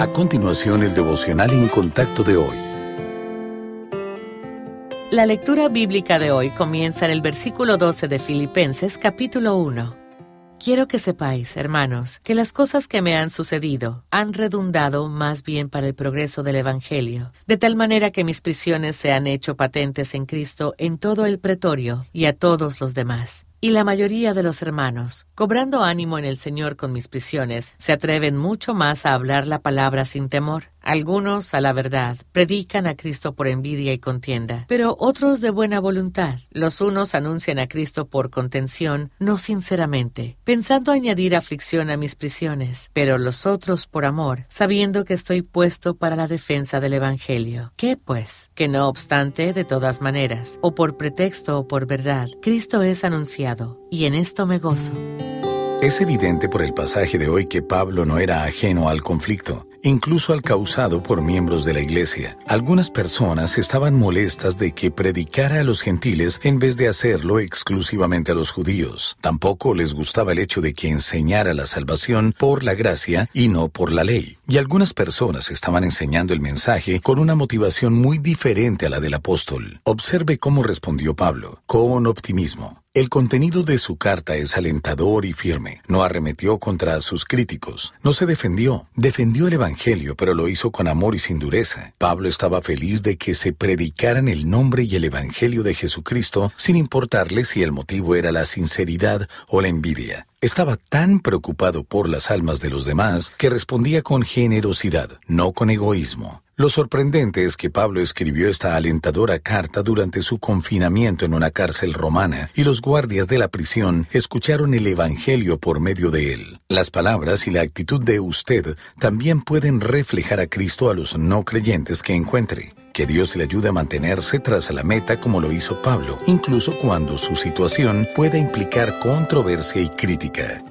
A continuación, el devocional en contacto de hoy. La lectura bíblica de hoy comienza en el versículo 12 de Filipenses capítulo 1. Quiero que sepáis, hermanos, que las cosas que me han sucedido han redundado más bien para el progreso del Evangelio, de tal manera que mis prisiones se han hecho patentes en Cristo en todo el pretorio y a todos los demás. Y la mayoría de los hermanos, cobrando ánimo en el Señor con mis prisiones, se atreven mucho más a hablar la palabra sin temor. Algunos, a la verdad, predican a Cristo por envidia y contienda, pero otros de buena voluntad. Los unos anuncian a Cristo por contención, no sinceramente, pensando añadir aflicción a mis prisiones, pero los otros por amor, sabiendo que estoy puesto para la defensa del Evangelio. ¿Qué pues? Que no obstante, de todas maneras, o por pretexto o por verdad, Cristo es anunciado y en esto me gozo. Es evidente por el pasaje de hoy que Pablo no era ajeno al conflicto incluso al causado por miembros de la iglesia. Algunas personas estaban molestas de que predicara a los gentiles en vez de hacerlo exclusivamente a los judíos. Tampoco les gustaba el hecho de que enseñara la salvación por la gracia y no por la ley. Y algunas personas estaban enseñando el mensaje con una motivación muy diferente a la del apóstol. Observe cómo respondió Pablo, con optimismo. El contenido de su carta es alentador y firme. No arremetió contra sus críticos. No se defendió. Defendió el Evangelio, pero lo hizo con amor y sin dureza. Pablo estaba feliz de que se predicaran el nombre y el Evangelio de Jesucristo sin importarle si el motivo era la sinceridad o la envidia. Estaba tan preocupado por las almas de los demás que respondía con generosidad, no con egoísmo. Lo sorprendente es que Pablo escribió esta alentadora carta durante su confinamiento en una cárcel romana y los guardias de la prisión escucharon el Evangelio por medio de él. Las palabras y la actitud de usted también pueden reflejar a Cristo a los no creyentes que encuentre. Que Dios le ayude a mantenerse tras la meta como lo hizo Pablo, incluso cuando su situación pueda implicar controversia y crítica.